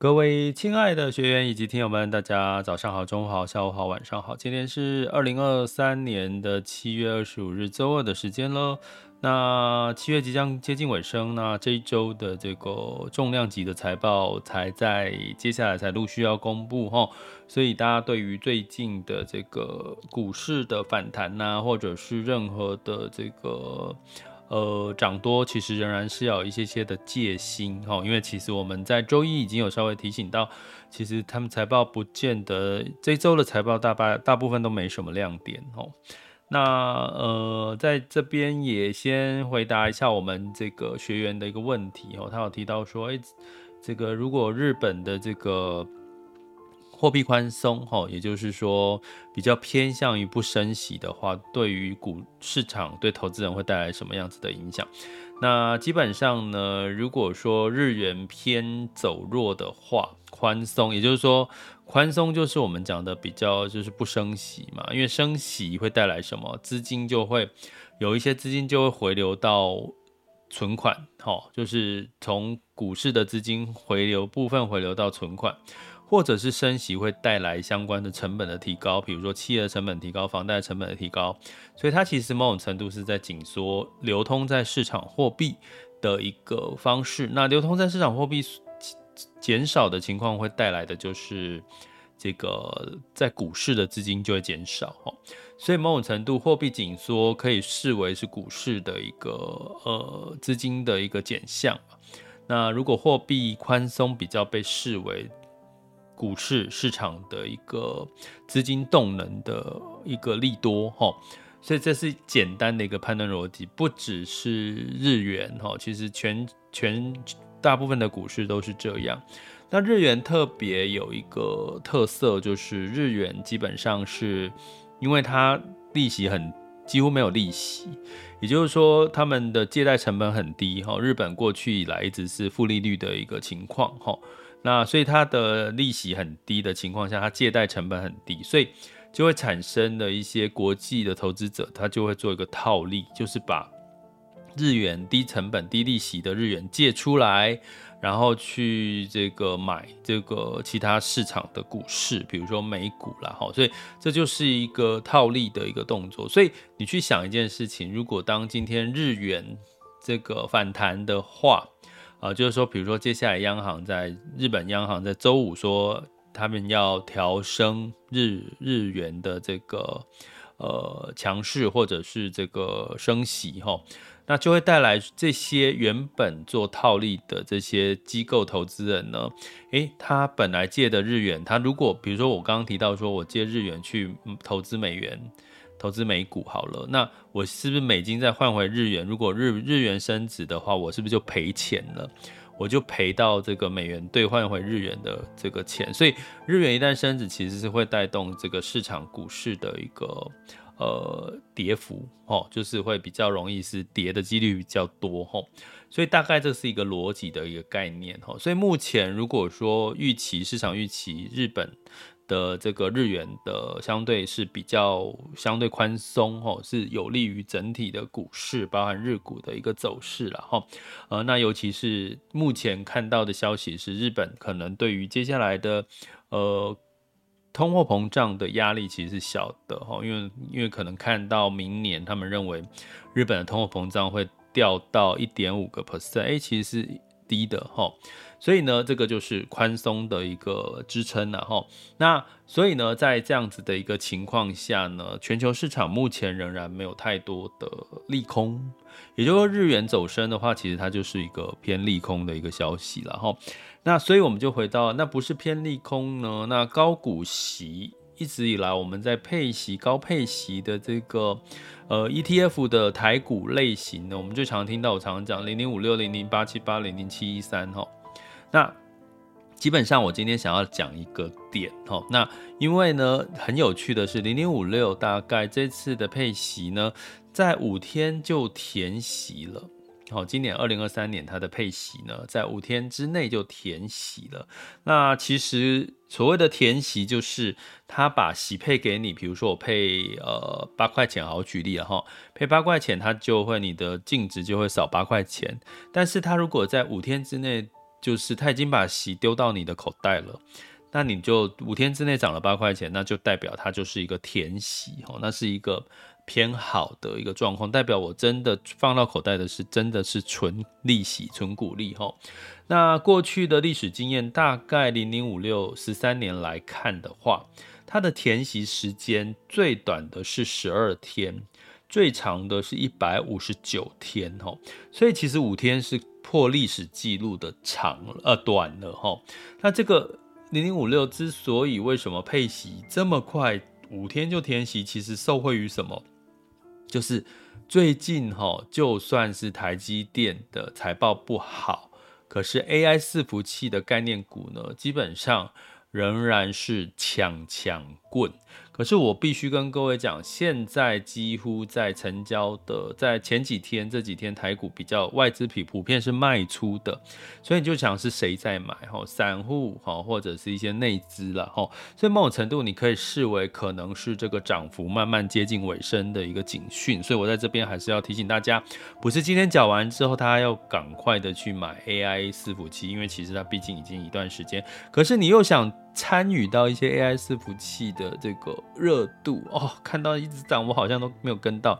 各位亲爱的学员以及听友们，大家早上好、中午好、下午好、晚上好。今天是二零二三年的七月二十五日周二的时间喽。那七月即将接近尾声，那这一周的这个重量级的财报才在接下来才陆续要公布哈，所以大家对于最近的这个股市的反弹呐、或者是任何的这个。呃，涨多其实仍然是要有一些些的戒心哈，因为其实我们在周一已经有稍微提醒到，其实他们财报不见得这周的财报大半大部分都没什么亮点哦。那呃，在这边也先回答一下我们这个学员的一个问题哦，他有提到说，哎，这个如果日本的这个。货币宽松，哈，也就是说比较偏向于不升息的话，对于股市场对投资人会带来什么样子的影响？那基本上呢，如果说日元偏走弱的话，宽松，也就是说宽松就是我们讲的比较就是不升息嘛，因为升息会带来什么？资金就会有一些资金就会回流到存款，哈，就是从股市的资金回流部分回流到存款。或者是升息会带来相关的成本的提高，比如说企业成本提高、房贷成本的提高，所以它其实某种程度是在紧缩流通在市场货币的一个方式。那流通在市场货币减少的情况会带来的就是这个在股市的资金就会减少哦。所以某种程度货币紧缩可以视为是股市的一个呃资金的一个减项。那如果货币宽松比较被视为股市市场的一个资金动能的一个利多哈，所以这是简单的一个判断逻辑，不只是日元哈，其实全全大部分的股市都是这样。那日元特别有一个特色，就是日元基本上是因为它利息很几乎没有利息，也就是说他们的借贷成本很低哈。日本过去以来一直是负利率的一个情况哈。那所以它的利息很低的情况下，它借贷成本很低，所以就会产生了一些国际的投资者，他就会做一个套利，就是把日元低成本、低利息的日元借出来，然后去这个买这个其他市场的股市，比如说美股啦，哈，所以这就是一个套利的一个动作。所以你去想一件事情，如果当今天日元这个反弹的话，啊，就是说，比如说，接下来央行在日本央行在周五说，他们要调升日日元的这个呃强势，或者是这个升息哈，那就会带来这些原本做套利的这些机构投资人呢，诶，他本来借的日元，他如果比如说我刚刚提到说我借日元去投资美元。投资美股好了，那我是不是美金再换回日元？如果日日元升值的话，我是不是就赔钱了？我就赔到这个美元兑换回日元的这个钱。所以日元一旦升值，其实是会带动这个市场股市的一个呃跌幅哦，就是会比较容易是跌的几率比较多哦。所以大概这是一个逻辑的一个概念哈。所以目前如果说预期市场预期日本。的这个日元的相对是比较相对宽松哦，是有利于整体的股市，包含日股的一个走势了哈。呃，那尤其是目前看到的消息是，日本可能对于接下来的呃通货膨胀的压力其实是小的哈，因为因为可能看到明年他们认为日本的通货膨胀会掉到一点五个 percent，哎，其实低的哈。所以呢，这个就是宽松的一个支撑了哈。那所以呢，在这样子的一个情况下呢，全球市场目前仍然没有太多的利空，也就是说，日元走升的话，其实它就是一个偏利空的一个消息了哈。那所以我们就回到，那不是偏利空呢？那高股息一直以来我们在配息高配息的这个呃 ETF 的台股类型呢，我们最常听到我常常讲零零五六、零零八七八、零零七一三哈。那基本上我今天想要讲一个点哈，那因为呢很有趣的是零零五六大概这次的配息呢，在五天就填息了。好，今年二零二三年它的配息呢，在五天之内就填息了。那其实所谓的填息，就是他把息配给你，比如说我配呃八块钱，好举例了哈，配八块钱，它就会你的净值就会少八块钱。但是它如果在五天之内，就是他已经把息丢到你的口袋了，那你就五天之内涨了八块钱，那就代表它就是一个填息哦，那是一个。偏好的一个状况，代表我真的放到口袋的是真的是纯利息、纯股利哈。那过去的历史经验，大概零零五六十三年来看的话，它的填息时间最短的是十二天，最长的是一百五十九天哈。所以其实五天是破历史记录的长呃短了哈。那这个零零五六之所以为什么配息这么快，五天就填息，其实受惠于什么？就是最近哈，就算是台积电的财报不好，可是 AI 伺服器的概念股呢，基本上仍然是强强滚。可是我必须跟各位讲，现在几乎在成交的，在前几天这几天台股比较外资比普遍是卖出的，所以你就想是谁在买哈？散户哈，或者是一些内资了哈。所以某种程度你可以视为可能是这个涨幅慢慢接近尾声的一个警讯。所以我在这边还是要提醒大家，不是今天讲完之后，大家要赶快的去买 AI 伺服器，因为其实它毕竟已经一段时间。可是你又想参与到一些 AI 伺服器的这个。热度哦，看到一直涨，我好像都没有跟到，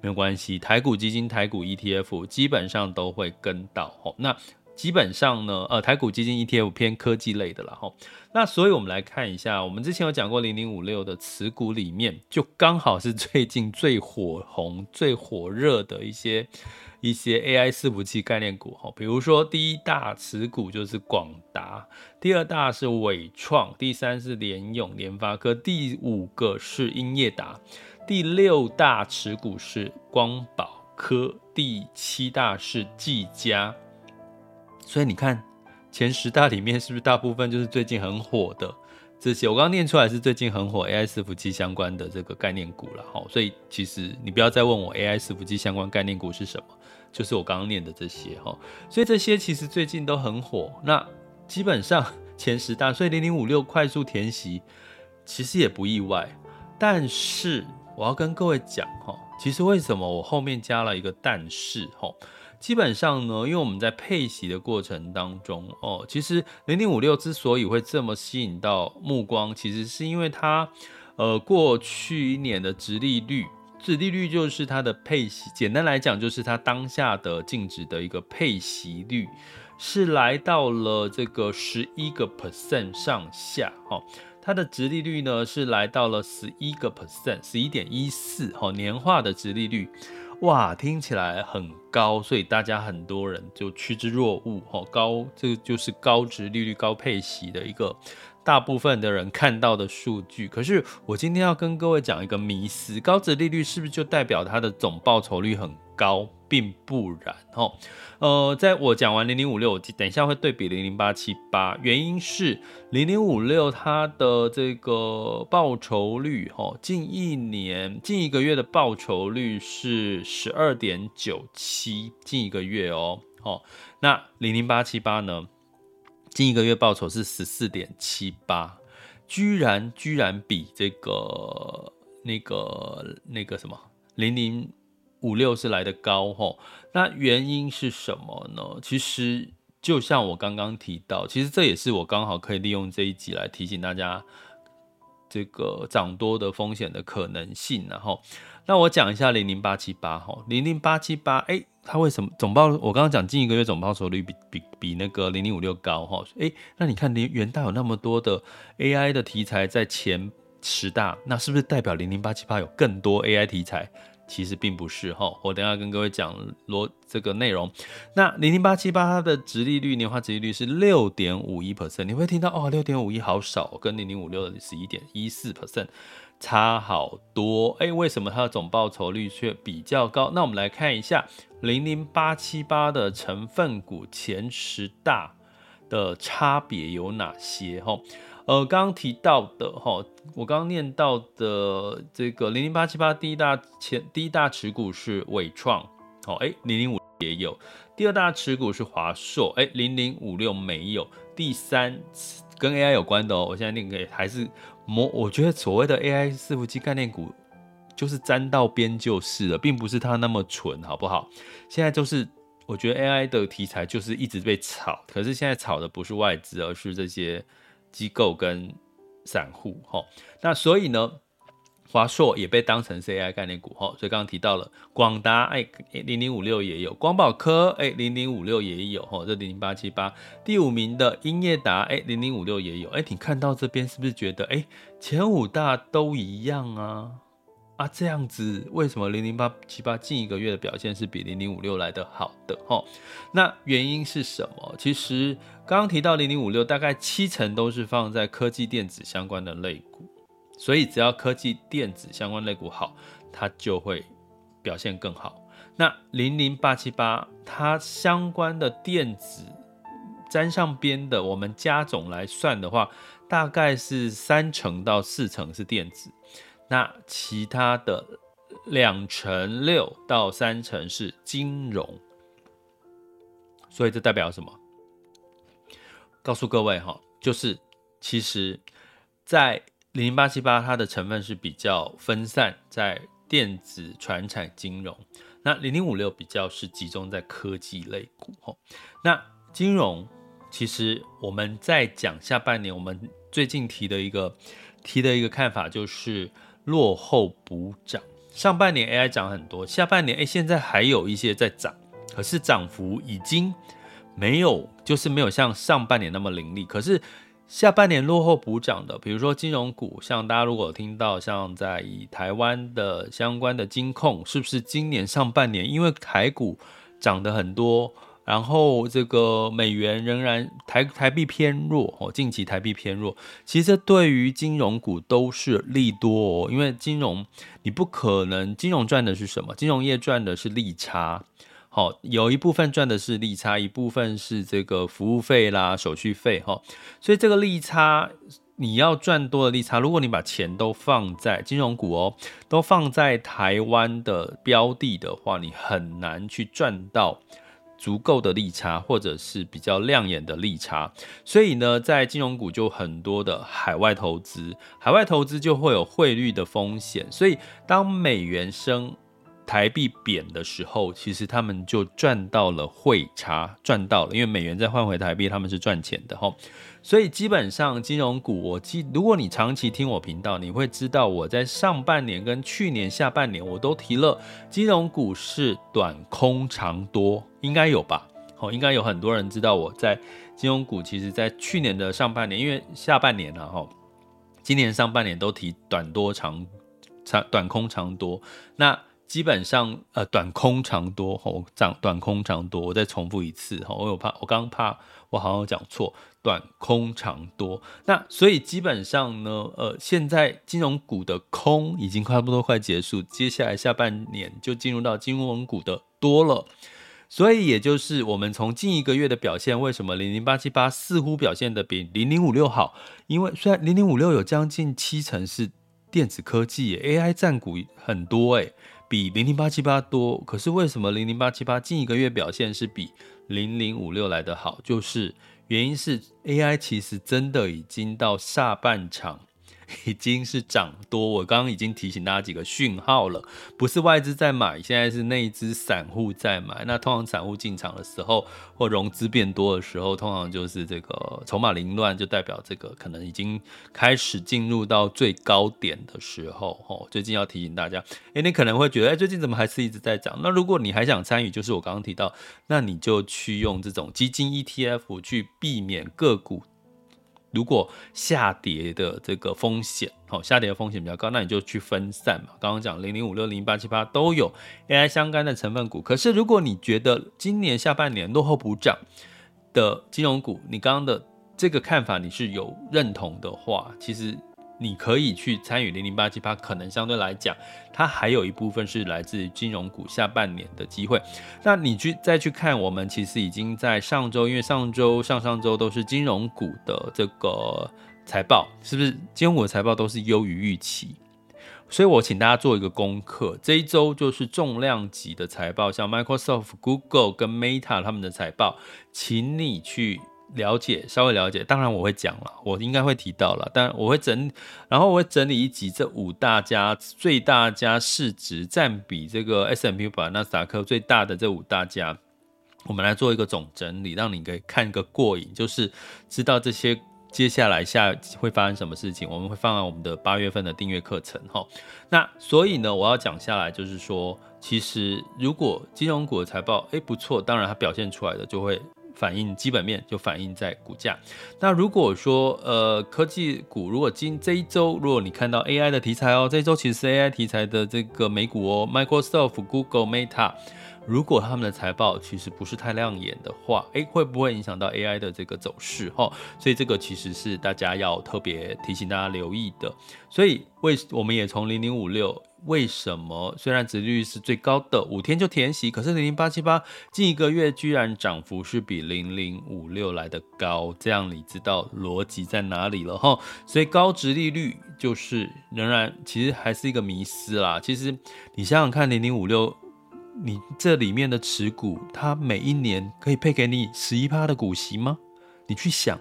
没有关系。台股基金、台股 ETF 基本上都会跟到哦。那基本上呢，呃，台股基金 ETF 偏科技类的了哈。那所以我们来看一下，我们之前有讲过零零五六的持股里面，就刚好是最近最火红、最火热的一些。一些 AI 伺服器概念股哈，比如说第一大持股就是广达，第二大是纬创，第三是联咏、联发科，第五个是英业达，第六大持股是光宝科，第七大是技嘉。所以你看前十大里面是不是大部分就是最近很火的？这些我刚刚念出来是最近很火 AI 伺服器相关的这个概念股了哈，所以其实你不要再问我 AI 伺服器相关概念股是什么，就是我刚刚念的这些哈，所以这些其实最近都很火。那基本上前十大，所以零零五六快速填息其实也不意外。但是我要跟各位讲哈，其实为什么我后面加了一个但是哈？基本上呢，因为我们在配息的过程当中哦，其实零零五六之所以会这么吸引到目光，其实是因为它呃过去一年的殖利率，殖利率就是它的配息，简单来讲就是它当下的净值的一个配息率是来到了这个十一个 percent 上下哦，它的殖利率呢是来到了十一个 percent，十一点一四哦，年化的殖利率。哇，听起来很高，所以大家很多人就趋之若鹜。哈，高，这就是高值利率、高配息的一个大部分的人看到的数据。可是我今天要跟各位讲一个迷思：高值利率是不是就代表它的总报酬率很高？并不然。哦，呃，在我讲完零零五六，我等一下会对比零零八七八，原因是零零五六它的这个报酬率，哦，近一年、近一个月的报酬率是十二点九七，近一个月哦，哦，那零零八七八呢，近一个月报酬是十四点七八，居然居然比这个那个那个什么零零。五六是来的高吼，那原因是什么呢？其实就像我刚刚提到，其实这也是我刚好可以利用这一集来提醒大家这个涨多的风险的可能性。然后，那我讲一下零零八七八吼，零零八七八，哎，它为什么总报？我刚刚讲近一个月总报酬率比比比那个零零五六高哈，哎，那你看连元大有那么多的 AI 的题材在前十大，那是不是代表零零八七八有更多 AI 题材？其实并不是哈，我等下跟各位讲罗这个内容。那零零八七八它的殖利率年化殖利率是六点五一 percent，你会听到哦，六点五一好少，跟零零五六的十一点一四 percent 差好多。哎，为什么它的总报酬率却比较高？那我们来看一下零零八七八的成分股前十大的差别有哪些哈？呃，刚刚提到的哈，我刚刚念到的这个零零八七八第一大前第一大持股是伟创，哦，哎，零零五也有，第二大持股是华硕，哎，零零五六没有，第三跟 AI 有关的哦，我现在念给还是模，我觉得所谓的 AI 伺服器概念股就是沾到边就是了，并不是它那么纯，好不好？现在就是我觉得 AI 的题材就是一直被炒，可是现在炒的不是外资，而是这些。机构跟散户，哈，那所以呢，华硕也被当成 C I 概念股，哈，所以刚刚提到了广达，哎，零零五六也有，光宝科，哎，零零五六也有，哈，这零零八七八，第五名的英业达，哎，零零五六也有，哎，你看到这边是不是觉得，哎，前五大都一样啊？啊，这样子为什么零零八七八近一个月的表现是比零零五六来得好的？哈，那原因是什么？其实刚刚提到零零五六，大概七成都是放在科技电子相关的类股，所以只要科技电子相关类股好，它就会表现更好。那零零八七八它相关的电子沾上边的，我们加总来算的话，大概是三成到四成是电子。那其他的两成六到三成是金融，所以这代表什么？告诉各位哈，就是其实，在零零八七八它的成分是比较分散在电子、传产、金融，那零零五六比较是集中在科技类股哈。那金融其实我们在讲下半年，我们最近提的一个提的一个看法就是。落后补涨，上半年 AI 涨很多，下半年诶，现在还有一些在涨，可是涨幅已经没有，就是没有像上半年那么凌厉。可是下半年落后补涨的，比如说金融股，像大家如果听到像在以台湾的相关的金控，是不是今年上半年因为台股涨得很多？然后这个美元仍然台台币偏弱哦，近期台币偏弱，其实对于金融股都是利多哦，因为金融你不可能，金融赚的是什么？金融业赚的是利差，好，有一部分赚的是利差，一部分是这个服务费啦、手续费哈，所以这个利差你要赚多的利差，如果你把钱都放在金融股哦，都放在台湾的标的的话，你很难去赚到。足够的利差，或者是比较亮眼的利差，所以呢，在金融股就很多的海外投资，海外投资就会有汇率的风险，所以当美元升，台币贬的时候，其实他们就赚到了汇差，赚到了，因为美元再换回台币，他们是赚钱的哈。所以基本上金融股，我记，如果你长期听我频道，你会知道我在上半年跟去年下半年我都提了，金融股是短空长多，应该有吧？好，应该有很多人知道我在金融股，其实在去年的上半年，因为下半年了哈，今年上半年都提短多长长短空长多，那基本上呃短空长多，吼，涨短空长多，我再重复一次哈，我有怕，我刚刚怕我好像讲错。短空长多，那所以基本上呢，呃，现在金融股的空已经差不多快结束，接下来下半年就进入到金融股的多了，所以也就是我们从近一个月的表现，为什么零零八七八似乎表现得比零零五六好？因为虽然零零五六有将近七成是电子科技，AI 占股很多，诶，比零零八七八多，可是为什么零零八七八近一个月表现是比零零五六来的好？就是。原因是 AI 其实真的已经到下半场。已经是涨多，我刚刚已经提醒大家几个讯号了，不是外资在买，现在是内资散户在买。那通常散户进场的时候，或融资变多的时候，通常就是这个筹码凌乱，就代表这个可能已经开始进入到最高点的时候。哦，最近要提醒大家，诶，你可能会觉得，诶，最近怎么还是一直在涨？那如果你还想参与，就是我刚刚提到，那你就去用这种基金 ETF 去避免个股。如果下跌的这个风险，好，下跌的风险比较高，那你就去分散嘛。刚刚讲零零五六零八七八都有 AI 相关的成分股。可是如果你觉得今年下半年落后补涨的金融股，你刚刚的这个看法你是有认同的话，其实。你可以去参与零零八七八，可能相对来讲，它还有一部分是来自于金融股下半年的机会。那你去再去看，我们其实已经在上周，因为上周、上上周都是金融股的这个财报，是不是金融股的财报都是优于预期？所以我请大家做一个功课，这一周就是重量级的财报，像 Microsoft、Google 跟 Meta 他们的财报，请你去。了解，稍微了解，当然我会讲了，我应该会提到了，但我会整，然后我会整理一集这五大家最大家市值占比这个 S&P 五百、纳斯达克最大的这五大家，我们来做一个总整理，让你可以看个过瘾，就是知道这些接下来下会发生什么事情，我们会放在我们的八月份的订阅课程哈。那所以呢，我要讲下来就是说，其实如果金融股的财报诶不错，当然它表现出来的就会。反映基本面就反映在股价。那如果说呃科技股，如果今这一周，如果你看到 AI 的题材哦，这一周其实是 AI 题材的这个美股哦，Microsoft、Google、Meta，如果他们的财报其实不是太亮眼的话，诶，会不会影响到 AI 的这个走势哈？所以这个其实是大家要特别提醒大家留意的。所以为我们也从零零五六。为什么虽然殖利率是最高的，五天就填息，可是零零八七八近一个月居然涨幅是比零零五六来的高？这样你知道逻辑在哪里了哈？所以高殖利率就是仍然其实还是一个迷思啦。其实你想想看，零零五六，你这里面的持股，它每一年可以配给你十一趴的股息吗？你去想。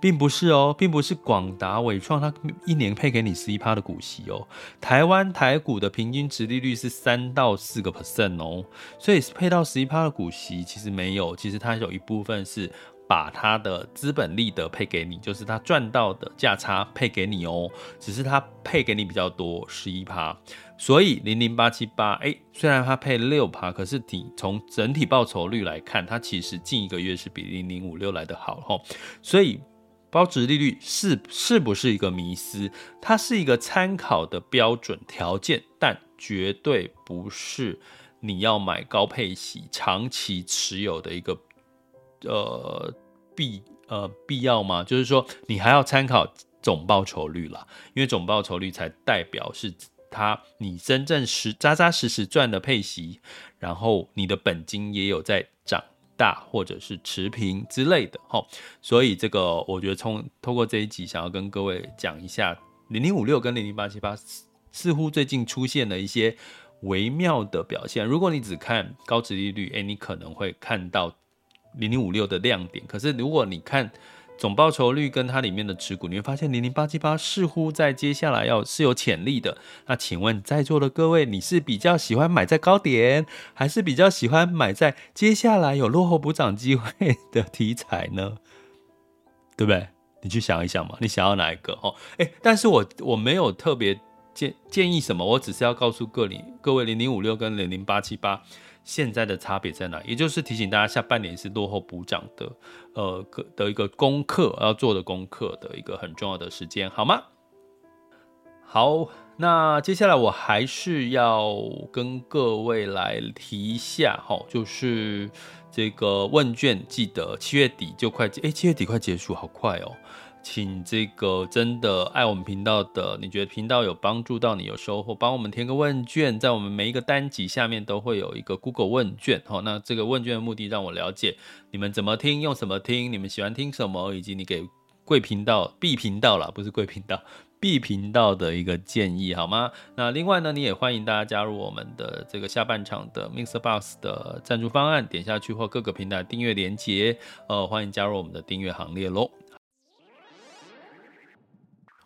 并不是哦，并不是广达、伟创，它一年配给你十一趴的股息哦。台湾台股的平均殖利率是三到四个 percent 哦，所以配到十一趴的股息其实没有，其实它有一部分是把它的资本利得配给你，就是它赚到的价差配给你哦，只是它配给你比较多十一趴，所以零零八七八，哎，虽然它配六趴，可是你从整体报酬率来看，它其实近一个月是比零零五六来的好吼，所以。保值利率是是不是一个迷思？它是一个参考的标准条件，但绝对不是你要买高配息、长期持有的一个呃必呃必要吗？就是说，你还要参考总报酬率啦，因为总报酬率才代表是它你真正实扎扎实实赚的配息，然后你的本金也有在涨。大或者是持平之类的，哈，所以这个我觉得从通过这一集，想要跟各位讲一下，零零五六跟零零八七八似乎最近出现了一些微妙的表现。如果你只看高值利率，诶，你可能会看到零零五六的亮点。可是如果你看，总报酬率跟它里面的持股，你会发现零零八七八似乎在接下来要是有潜力的。那请问在座的各位，你是比较喜欢买在高点，还是比较喜欢买在接下来有落后补涨机会的题材呢？对不对？你去想一想嘛，你想要哪一个？哦，诶，但是我我没有特别建建议什么，我只是要告诉各位，各位零零五六跟零零八七八。现在的差别在哪？也就是提醒大家，下半年是落后补涨的，呃，的一个功课要做的功课的一个很重要的时间，好吗？好，那接下来我还是要跟各位来提一下，哈，就是这个问卷，记得七月底就快，哎，七月底快结束，好快哦。请这个真的爱我们频道的，你觉得频道有帮助到你，有收获，帮我们填个问卷，在我们每一个单集下面都会有一个 Google 问卷，好，那这个问卷的目的让我了解你们怎么听，用什么听，你们喜欢听什么，以及你给贵频道 B 频道啦，不是贵频道 B 频道的一个建议，好吗？那另外呢，你也欢迎大家加入我们的这个下半场的 MixerBox 的赞助方案，点下去或各个平台订阅连接，呃，欢迎加入我们的订阅行列喽。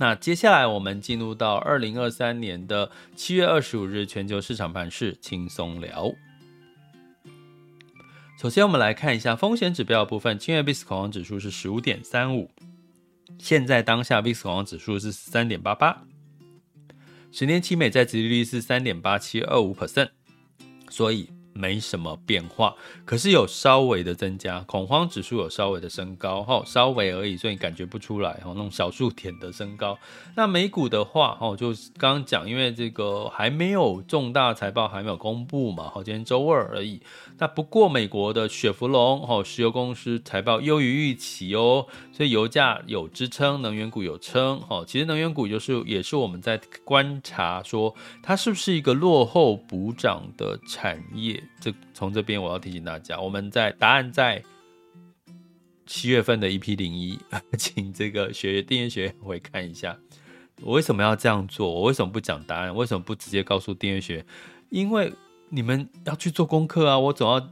那接下来我们进入到二零二三年的七月二十五日全球市场盘势轻松聊。首先，我们来看一下风险指标的部分。七月 VIX 恐慌指数是十五点三五，现在当下 VIX 恐慌指数是十三点八八，十年期美债殖利率是三点八七二五 percent，所以。没什么变化，可是有稍微的增加，恐慌指数有稍微的升高，哈，稍微而已，所以感觉不出来，哈，那种小数点的升高。那美股的话，哈，就刚刚讲，因为这个还没有重大财报还没有公布嘛，哈，今天周二而已。那不过美国的雪佛龙，哈，石油公司财报优于预期哦，所以油价有支撑，能源股有撑，哦，其实能源股就是也是我们在观察说它是不是一个落后补涨的产业。这从这边我要提醒大家，我们在答案在七月份的 EP 零一，请这个学订阅学员回看一下，我为什么要这样做？我为什么不讲答案？为什么不直接告诉订阅学员？因为你们要去做功课啊，我总要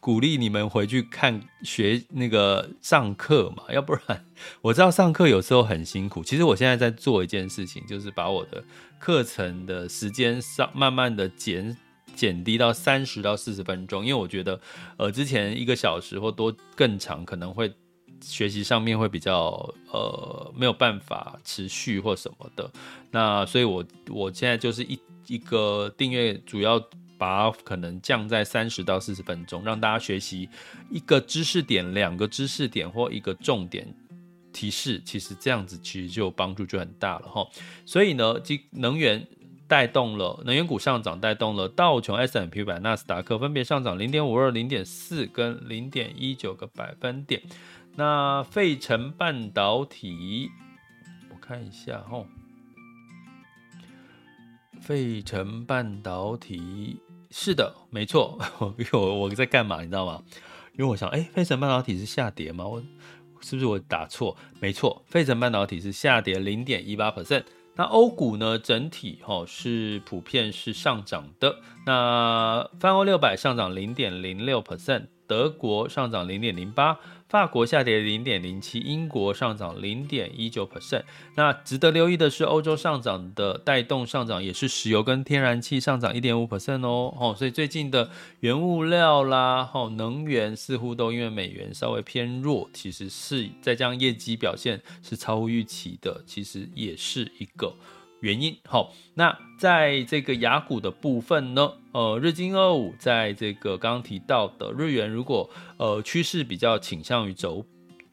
鼓励你们回去看学那个上课嘛，要不然我知道上课有时候很辛苦。其实我现在在做一件事情，就是把我的课程的时间上慢慢的减。减低到三十到四十分钟，因为我觉得，呃，之前一个小时或多更长，可能会学习上面会比较呃没有办法持续或什么的。那所以我，我现在就是一一个订阅，主要把可能降在三十到四十分钟，让大家学习一个知识点、两个知识点或一个重点提示，其实这样子其实就帮助就很大了哈。所以呢，即能源。带动了能源股上涨，带动了道琼 S&P 500、纳斯达克分别上涨零点五二、零点四跟零点一九个百分点。那费城半导体，我看一下哈，费城半导体是的，没错。我我在干嘛，你知道吗？因为我想，哎，费城半导体是下跌吗？我是不是我打错？没错，费城半导体是下跌零点一八 percent。那欧股呢？整体哈是普遍是上涨的。那泛欧六百上涨零点零六 percent，德国上涨零点零八。法国下跌零点零七，英国上涨零点一九 percent。那值得留意的是，欧洲上涨的带动上涨也是石油跟天然气上涨一点五 percent 哦。哦，所以最近的原物料啦，哦，能源似乎都因为美元稍微偏弱，其实是再加上业绩表现是超乎预期的，其实也是一个。原因。好，那在这个雅股的部分呢，呃，日经二五在这个刚刚提到的日元，如果呃趋势比较倾向于走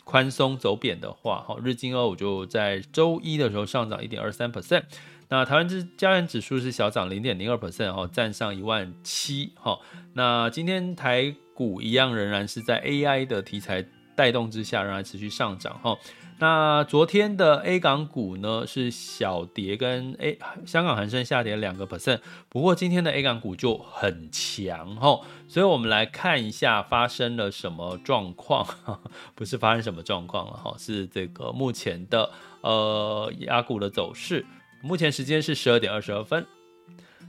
宽松走贬的话，哈，日经二五就在周一的时候上涨一点二三 percent，那台湾之加权指数是小涨零点零二 percent，哈，站上一万七，哈，那今天台股一样仍然是在 AI 的题材带动之下，仍然持续上涨，哈。那昨天的 A 港股呢是小跌，跟 A 香港恒生下跌两个 percent。不过今天的 A 港股就很强哈，所以我们来看一下发生了什么状况，不是发生什么状况了哈，是这个目前的呃亚股的走势。目前时间是十二点二十二分。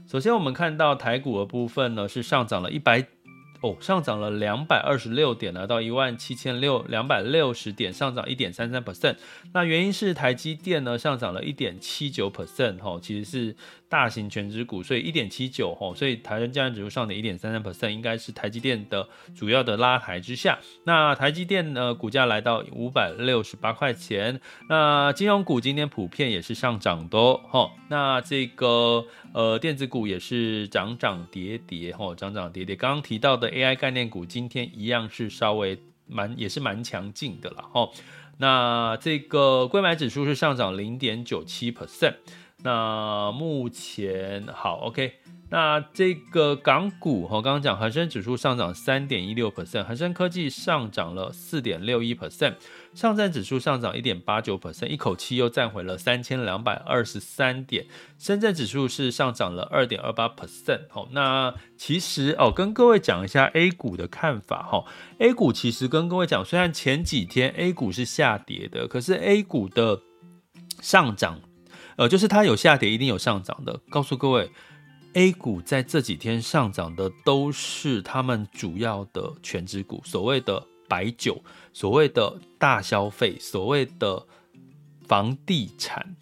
首先我们看到台股的部分呢是上涨了一百。哦，上涨了两百二十六点，来到一万七千六两百六十点，上涨一点三三 percent。那原因是台积电呢上涨了一点七九 percent，哈，其实是大型权值股，所以一点七九，哈，所以台湾加权指数上涨一点三三 percent，应该是台积电的主要的拉抬之下。那台积电呢股价来到五百六十八块钱。那金融股今天普遍也是上涨的，哈。那这个呃电子股也是涨涨跌跌，哈，涨涨跌跌。刚刚提到的。AI 概念股今天一样是稍微蛮也是蛮强劲的了哦，那这个柜买指数是上涨零点九七 percent，那目前好 OK。那这个港股，哈，刚刚讲恒生指数上涨三点一六 percent，恒生科技上涨了四点六一 percent，上证指数上涨一点八九 percent，一口气又站回了三千两百二十三点，深圳指数是上涨了二点二八 percent。好，那其实哦，跟各位讲一下 A 股的看法哈，A 股其实跟各位讲，虽然前几天 A 股是下跌的，可是 A 股的上涨，呃，就是它有下跌，一定有上涨的，告诉各位。A 股在这几天上涨的都是他们主要的全职股，所谓的白酒，所谓的大消费，所谓的房地产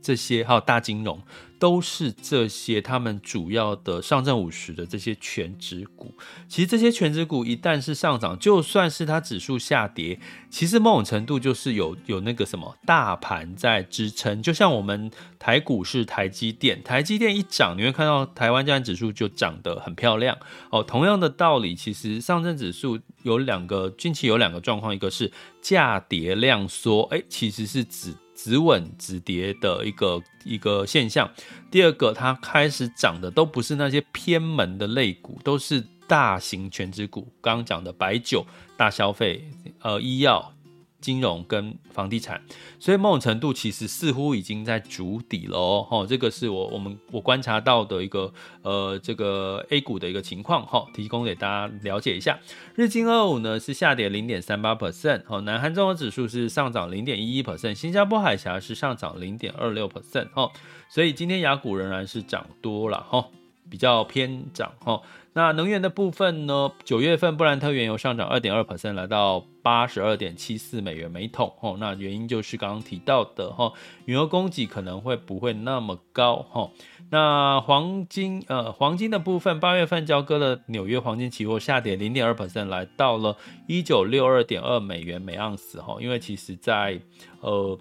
这些，还有大金融。都是这些他们主要的上证五十的这些权值股。其实这些权值股一旦是上涨，就算是它指数下跌，其实某种程度就是有有那个什么大盘在支撑。就像我们台股是台积电，台积电一涨，你会看到台湾加权指数就涨得很漂亮哦。同样的道理，其实上证指数有两个近期有两个状况，一个是价跌量缩，哎，其实是指。止稳止跌的一个一个现象。第二个，它开始涨的都不是那些偏门的类股，都是大型全职股。刚刚讲的白酒、大消费、呃医药。金融跟房地产，所以某种程度其实似乎已经在筑底了哦。哈，这个是我我们我观察到的一个呃这个 A 股的一个情况。哈，提供给大家了解一下。日经二五呢是下跌零点三八。percent，哦，南韩综合指数是上涨零点一一。percent，新加坡海峡是上涨零点二六。percent，哦，所以今天雅股仍然是涨多了。哈，比较偏涨哈。那能源的部分呢？九月份布兰特原油上涨二点二 percent，来到八十二点七四美元每桶。哦，那原因就是刚刚提到的哈，原油供给可能会不会那么高哈？那黄金呃，黄金的部分，八月份交割的纽约黄金期货下跌零点二 percent，来到了一九六二点二美元每盎司哈。因为其实在呃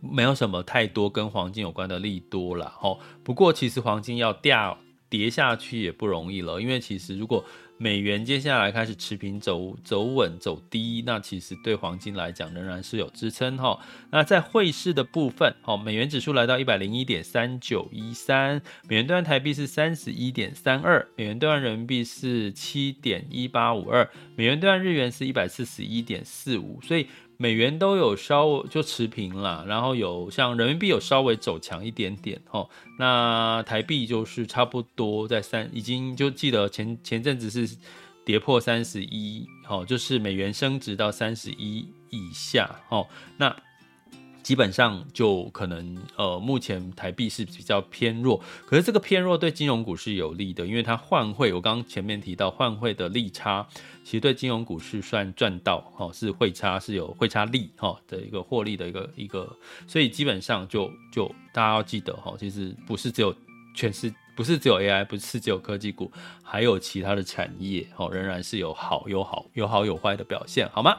没有什么太多跟黄金有关的利多了哈。不过其实黄金要掉。跌下去也不容易了，因为其实如果美元接下来开始持平走走稳走低，那其实对黄金来讲仍然是有支撑哈。那在汇市的部分，哦，美元指数来到一百零一点三九一三，美元兑换台币是三十一点三二，美元兑换人民币是七点一八五二，美元兑换日元是一百四十一点四五，所以。美元都有稍微就持平啦，然后有像人民币有稍微走强一点点哦。那台币就是差不多在三，已经就记得前前阵子是跌破三十一，哦，就是美元升值到三十一以下哦。那基本上就可能呃，目前台币是比较偏弱，可是这个偏弱对金融股是有利的，因为它换汇，我刚刚前面提到换汇的利差，其实对金融股是算赚到哈，是汇差是有汇差利哈的一个获利的一个一个，所以基本上就就大家要记得哈，其实不是只有全是不是只有 AI，不是只有科技股，还有其他的产业哈，仍然是有好有好有好有坏的表现，好吗？